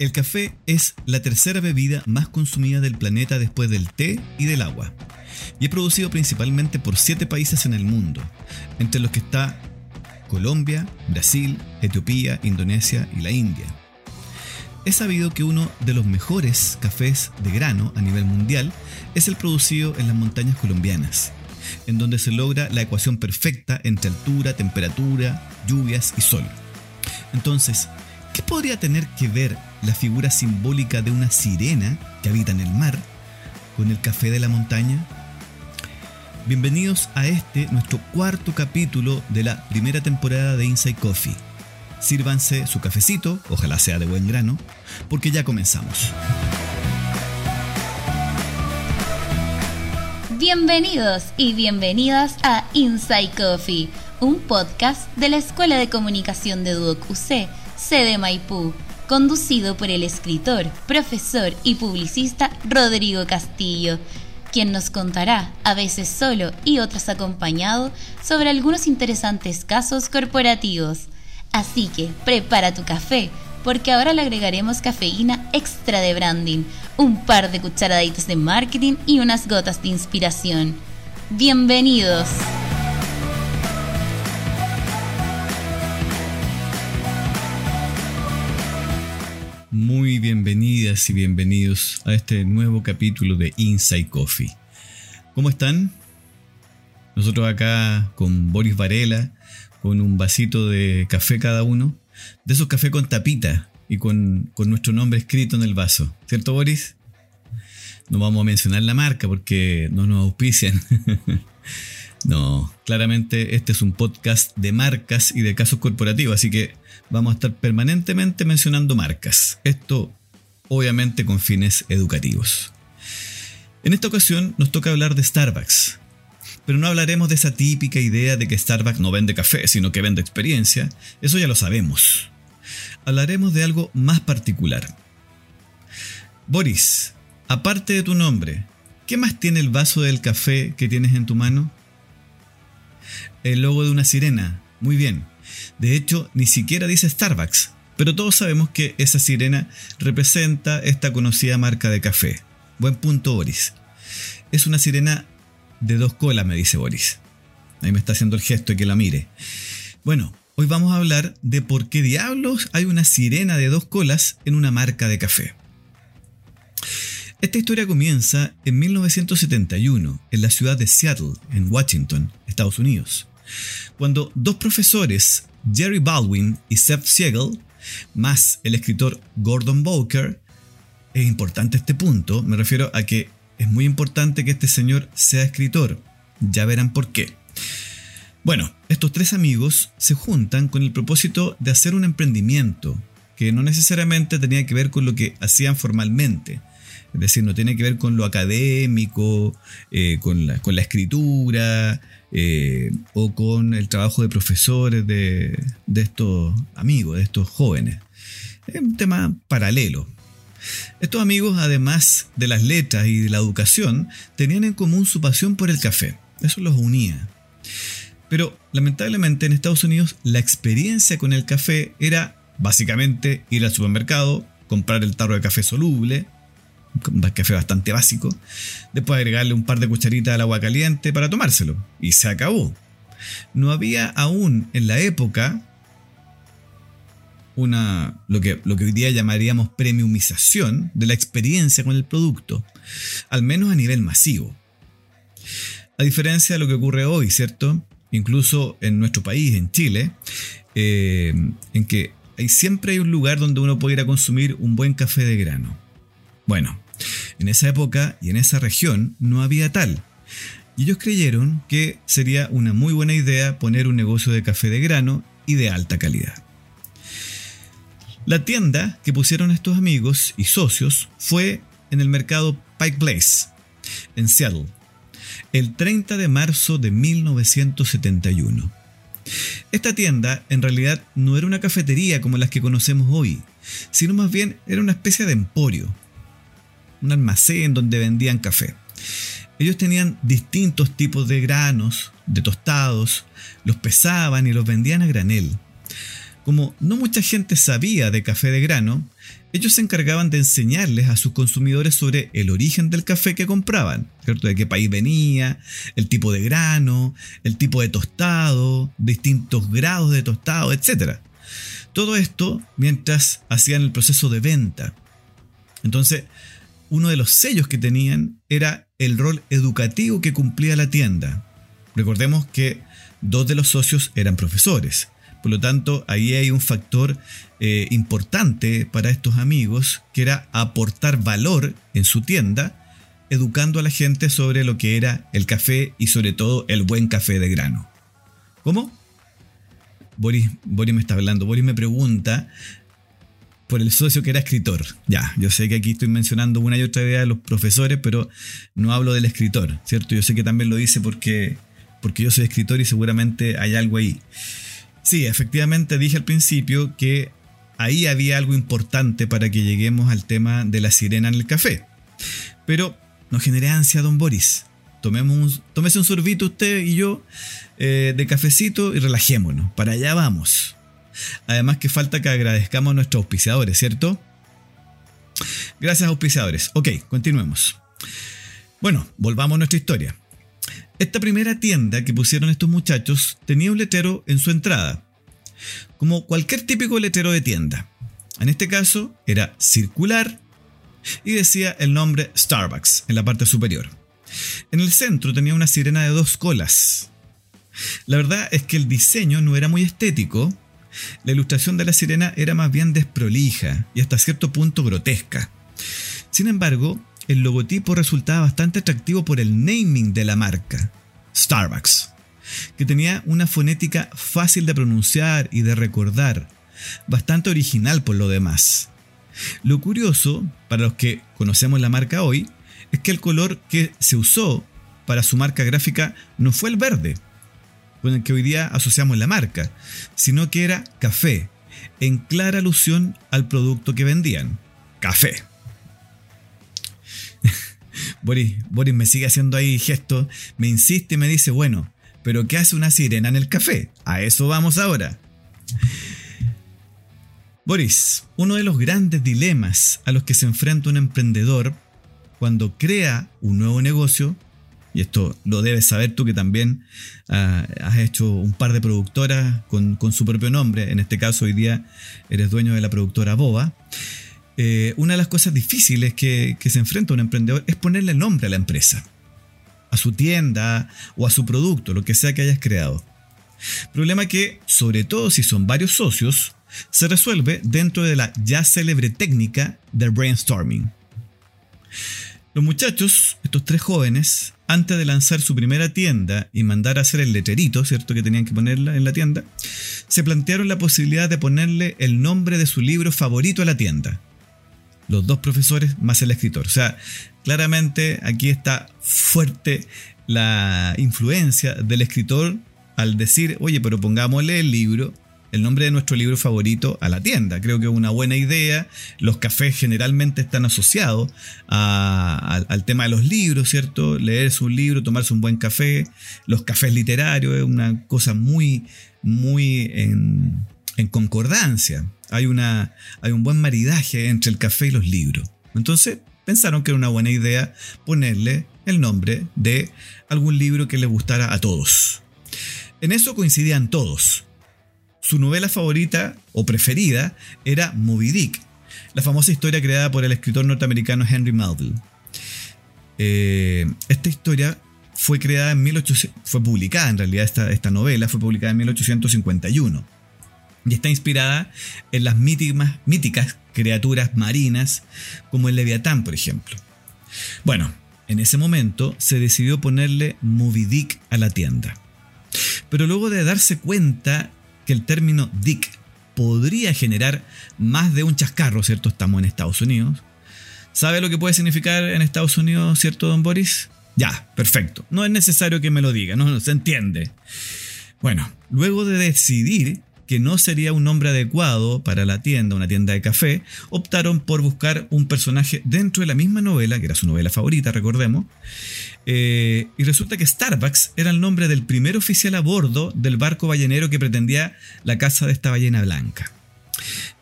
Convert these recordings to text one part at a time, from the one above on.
El café es la tercera bebida más consumida del planeta después del té y del agua. Y es producido principalmente por siete países en el mundo, entre los que está Colombia, Brasil, Etiopía, Indonesia y la India. Es sabido que uno de los mejores cafés de grano a nivel mundial es el producido en las montañas colombianas, en donde se logra la ecuación perfecta entre altura, temperatura, lluvias y sol. Entonces, ¿qué podría tener que ver la figura simbólica de una sirena que habita en el mar con el café de la montaña? Bienvenidos a este, nuestro cuarto capítulo de la primera temporada de Inside Coffee. Sírvanse su cafecito, ojalá sea de buen grano, porque ya comenzamos. Bienvenidos y bienvenidas a Inside Coffee, un podcast de la Escuela de Comunicación de Duoc UC, sede Maipú conducido por el escritor, profesor y publicista Rodrigo Castillo, quien nos contará, a veces solo y otras acompañado, sobre algunos interesantes casos corporativos. Así que prepara tu café, porque ahora le agregaremos cafeína extra de branding, un par de cucharaditas de marketing y unas gotas de inspiración. Bienvenidos. Y bienvenidos a este nuevo capítulo de Inside Coffee. ¿Cómo están? Nosotros acá con Boris Varela, con un vasito de café cada uno, de esos café con tapita y con, con nuestro nombre escrito en el vaso. ¿Cierto, Boris? No vamos a mencionar la marca porque no nos auspician. no, claramente este es un podcast de marcas y de casos corporativos, así que vamos a estar permanentemente mencionando marcas. Esto obviamente con fines educativos. En esta ocasión nos toca hablar de Starbucks, pero no hablaremos de esa típica idea de que Starbucks no vende café, sino que vende experiencia, eso ya lo sabemos. Hablaremos de algo más particular. Boris, aparte de tu nombre, ¿qué más tiene el vaso del café que tienes en tu mano? El logo de una sirena. Muy bien. De hecho, ni siquiera dice Starbucks, pero todos sabemos que esa sirena representa esta conocida marca de café. Buen punto, Boris. Es una sirena de dos colas, me dice Boris. Ahí me está haciendo el gesto de que la mire. Bueno, hoy vamos a hablar de por qué diablos hay una sirena de dos colas en una marca de café. Esta historia comienza en 1971 en la ciudad de Seattle, en Washington, Estados Unidos cuando dos profesores, Jerry Baldwin y Seth Siegel, más el escritor Gordon Bowker, es importante este punto, me refiero a que es muy importante que este señor sea escritor, ya verán por qué. Bueno, estos tres amigos se juntan con el propósito de hacer un emprendimiento que no necesariamente tenía que ver con lo que hacían formalmente, es decir, no tiene que ver con lo académico, eh, con, la, escritura eh, o con el trabajo de profesores de, de estos amigos, de estos jóvenes. Es un tema paralelo. Estos amigos, además de las letras y de la educación, tenían en común su pasión por el café. Eso los unía. Pero lamentablemente en Estados Unidos la experiencia con el café era básicamente ir al supermercado, comprar el tarro de café soluble, café bastante básico, después agregarle un par de cucharitas al agua caliente para tomárselo. Y se acabó. No había aún en la época una, lo, que, lo que hoy día llamaríamos premiumización de la experiencia con el producto, al menos a nivel masivo. A diferencia de lo que ocurre hoy, ¿cierto? Incluso en nuestro país, en Chile, eh, en que hay, siempre hay un lugar donde uno puede ir a consumir un buen café de grano bueno, en esa época y en esa región no había tal. Y ellos creyeron que sería una muy buena idea poner un negocio de café de grano y de alta calidad. La tienda que pusieron estos amigos y socios fue en el mercado Pike Place, en Seattle, el 30 de marzo de 1971. Esta tienda en realidad no era una cafetería como las que conocemos hoy, sino más bien era una especie de emporio, un almacén donde vendían café. Ellos tenían distintos tipos de granos, de tostados, los pesaban y los vendían a granel. como no mucha gente sabía de café de grano, ellos se encargaban de enseñarles a sus consumidores sobre el origen del café que compraban, ¿cierto? De qué país venía, el tipo de grano, el tipo de tostado, distintos grados de tostado, etc. Todo esto mientras hacían el proceso de venta. Entonces, uno de los sellos que tenían era el rol educativo que cumplía la tienda. Recordemos que dos de los socios eran profesores. Por lo tanto, ahí hay un factor eh, importante para estos amigos, que era aportar valor en su tienda, educando a la gente sobre lo que era el café y sobre todo el buen café de grano. ¿Cómo? Boris, Boris me está hablando. Boris me pregunta por el socio que era escritor. Ya, yo sé que aquí estoy mencionando una y otra vez a los profesores, pero no hablo del escritor, ¿cierto? Yo sé que también lo dice porque, porque yo soy escritor y seguramente hay algo ahí. Sí, efectivamente dije al principio que ahí había algo importante para que lleguemos al tema de la sirena en el café. Pero no genere ansia, don Boris. Tomemos tómese un sorbito usted y yo eh, de cafecito y relajémonos. Para allá vamos. Además que falta que agradezcamos a nuestros auspiciadores, ¿cierto? Gracias auspiciadores. Ok, continuemos. Bueno, volvamos a nuestra historia. Esta primera tienda que pusieron estos muchachos tenía un letrero en su entrada, como cualquier típico letrero de tienda. En este caso era circular y decía el nombre Starbucks en la parte superior. En el centro tenía una sirena de dos colas. La verdad es que el diseño no era muy estético. La ilustración de la sirena era más bien desprolija y hasta cierto punto grotesca. Sin embargo, el logotipo resultaba bastante atractivo por el naming de la marca, Starbucks, que tenía una fonética fácil de pronunciar y de recordar, bastante original por lo demás. Lo curioso, para los que conocemos la marca hoy, es que el color que se usó para su marca gráfica no fue el verde, con el que hoy día asociamos la marca, sino que era café, en clara alusión al producto que vendían, café. Boris, Boris me sigue haciendo ahí gestos, me insiste y me dice, bueno, pero ¿qué hace una sirena en el café? A eso vamos ahora. Boris, uno de los grandes dilemas a los que se enfrenta un emprendedor cuando crea un nuevo negocio, y esto lo debes saber tú que también ah, has hecho un par de productoras con, su propio nombre, en este caso hoy día eres dueño de la productora Boba, eh, una de las cosas difíciles que, se enfrenta un emprendedor es ponerle nombre a la empresa, a su tienda o a su producto, lo que sea que hayas creado. Problema que, sobre todo si son varios socios, se resuelve dentro de la ya célebre técnica del brainstorming. Los muchachos, estos tres jóvenes, antes de lanzar su primera tienda y mandar a hacer el letrerito, ¿cierto? Que tenían que ponerla en la tienda, se plantearon la posibilidad de ponerle el nombre de su libro favorito a la tienda los dos profesores más el escritor. O sea, claramente aquí está fuerte la influencia del escritor al decir, oye, pero pongámosle el libro, el nombre de nuestro libro favorito a la tienda. Creo que es una buena idea. Los cafés generalmente están asociados al tema de los libros, ¿cierto? Leerse un libro, tomarse un buen café. Los cafés literarios es una cosa muy, muy en, concordancia hay, una, hay un buen maridaje entre el café y los libros. Entonces pensaron que era una buena idea ponerle el nombre de algún libro que le gustara a todos. En eso coincidían todos. Su novela favorita o preferida era Moby Dick, la famosa historia creada por el escritor norteamericano Henry Melville. Eh, esta historia fue creada en 1800, fue publicada en realidad esta, esta novela fue publicada en 1851 y está inspirada en las míticas, míticas criaturas marinas como el leviatán, por ejemplo. Bueno, en ese momento se decidió ponerle Moby Dick a la tienda. Pero luego de darse cuenta que el término Dick podría generar más de un chascarro, ¿cierto? Estamos en Estados Unidos. ¿Sabe lo que puede significar en Estados Unidos, ¿cierto, don Boris? Ya, perfecto. No es necesario que me lo diga, no, no se entiende. Bueno, luego de decidir que no sería un nombre adecuado para la tienda, una tienda de café, optaron por buscar un personaje dentro de la misma novela, que era su novela favorita, recordemos, eh, y resulta que Starbucks era el nombre del primer oficial a bordo del barco ballenero que pretendía la casa de esta ballena blanca.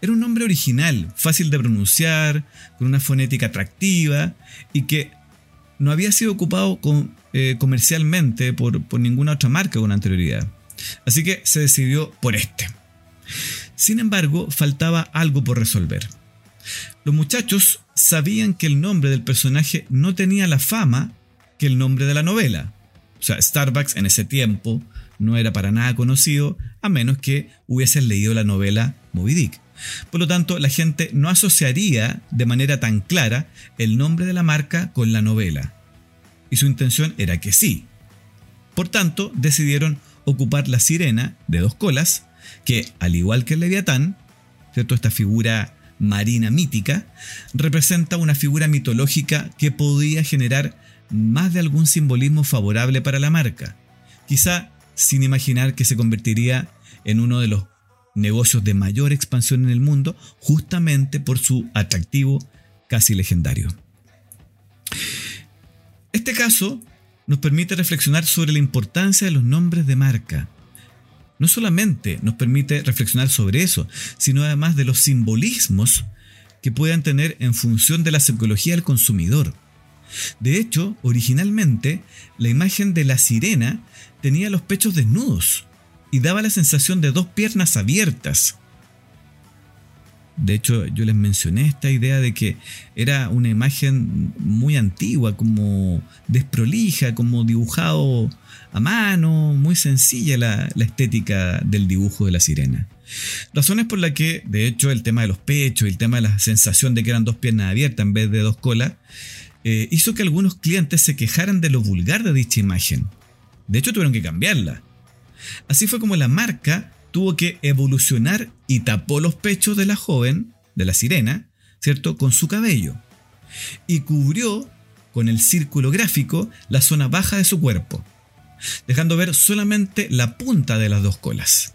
Era un nombre original, fácil de pronunciar, con una fonética atractiva y que no había sido ocupado eh, comercialmente por, por ninguna otra marca con anterioridad. Así que se decidió por este. Sin embargo, faltaba algo por resolver. Los muchachos sabían que el nombre del personaje no tenía la fama que el nombre de la novela. O sea, Starbucks en ese tiempo no era para nada conocido, a menos que hubiesen leído la novela Moby Dick. Por lo tanto, la gente no asociaría de manera tan clara el nombre de la marca con la novela. Y su intención era que sí. Por tanto, decidieron ocupar la sirena de dos colas, que, al igual que el leviatán, ¿cierto? esta figura marina mítica, representa una figura mitológica que podía generar más de algún simbolismo favorable para la marca, quizá sin imaginar que se convertiría en uno de los negocios de mayor expansión en el mundo, justamente por su atractivo casi legendario. Este caso nos permite reflexionar sobre la importancia de los nombres de marca. No solamente nos permite reflexionar sobre eso, sino además de los simbolismos que puedan tener en función de la psicología del consumidor. De hecho, originalmente, la imagen de la sirena tenía los pechos desnudos y daba la sensación de dos piernas abiertas. De hecho, yo les mencioné esta idea de que era una imagen muy antigua, como desprolija, como dibujado a mano, muy sencilla la, estética del dibujo de la sirena. Razones por las que, de hecho, el tema de los pechos y el tema de la sensación de que eran dos piernas abiertas en vez de dos colas, eh, hizo que algunos clientes se quejaran de lo vulgar de dicha imagen. De hecho, tuvieron que cambiarla. Así fue como la marca tuvo que evolucionar y tapó los pechos de la joven, de la sirena, ¿cierto? Con su cabello. Y cubrió con el círculo gráfico la zona baja de su cuerpo, dejando ver solamente la punta de las dos colas.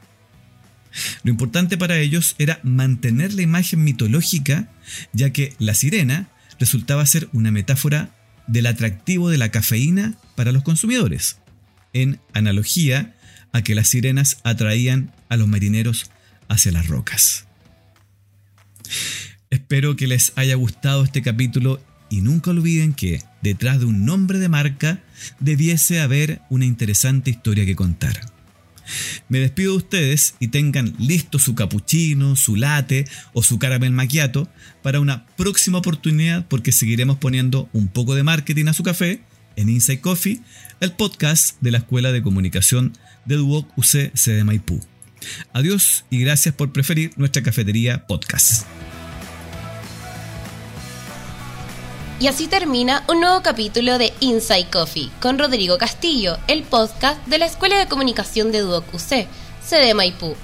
Lo importante para ellos era mantener la imagen mitológica, ya que la sirena resultaba ser una metáfora del atractivo de la cafeína para los consumidores, en analogía a que las sirenas atraían a los marineros hacia las rocas. Espero que les haya gustado este capítulo y nunca olviden que detrás de un nombre de marca debiese haber una interesante historia que contar. Me despido de ustedes y tengan listo su cappuccino, su latte o su caramel macchiato para una próxima oportunidad porque seguiremos poniendo un poco de marketing a su café en Inside Coffee, el podcast de la Escuela de Comunicación de Duoc UC de Maipú. Adiós y gracias por preferir nuestra cafetería podcast. Y así termina un nuevo capítulo de Inside Coffee con Rodrigo Castillo, el podcast de la Escuela de Comunicación de Duoc UC, sede Maipú.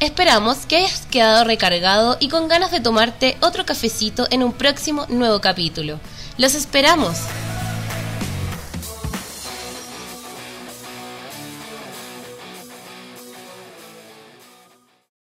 Esperamos que hayas quedado recargado y con ganas de tomarte otro cafecito en un próximo nuevo capítulo. ¡Los esperamos!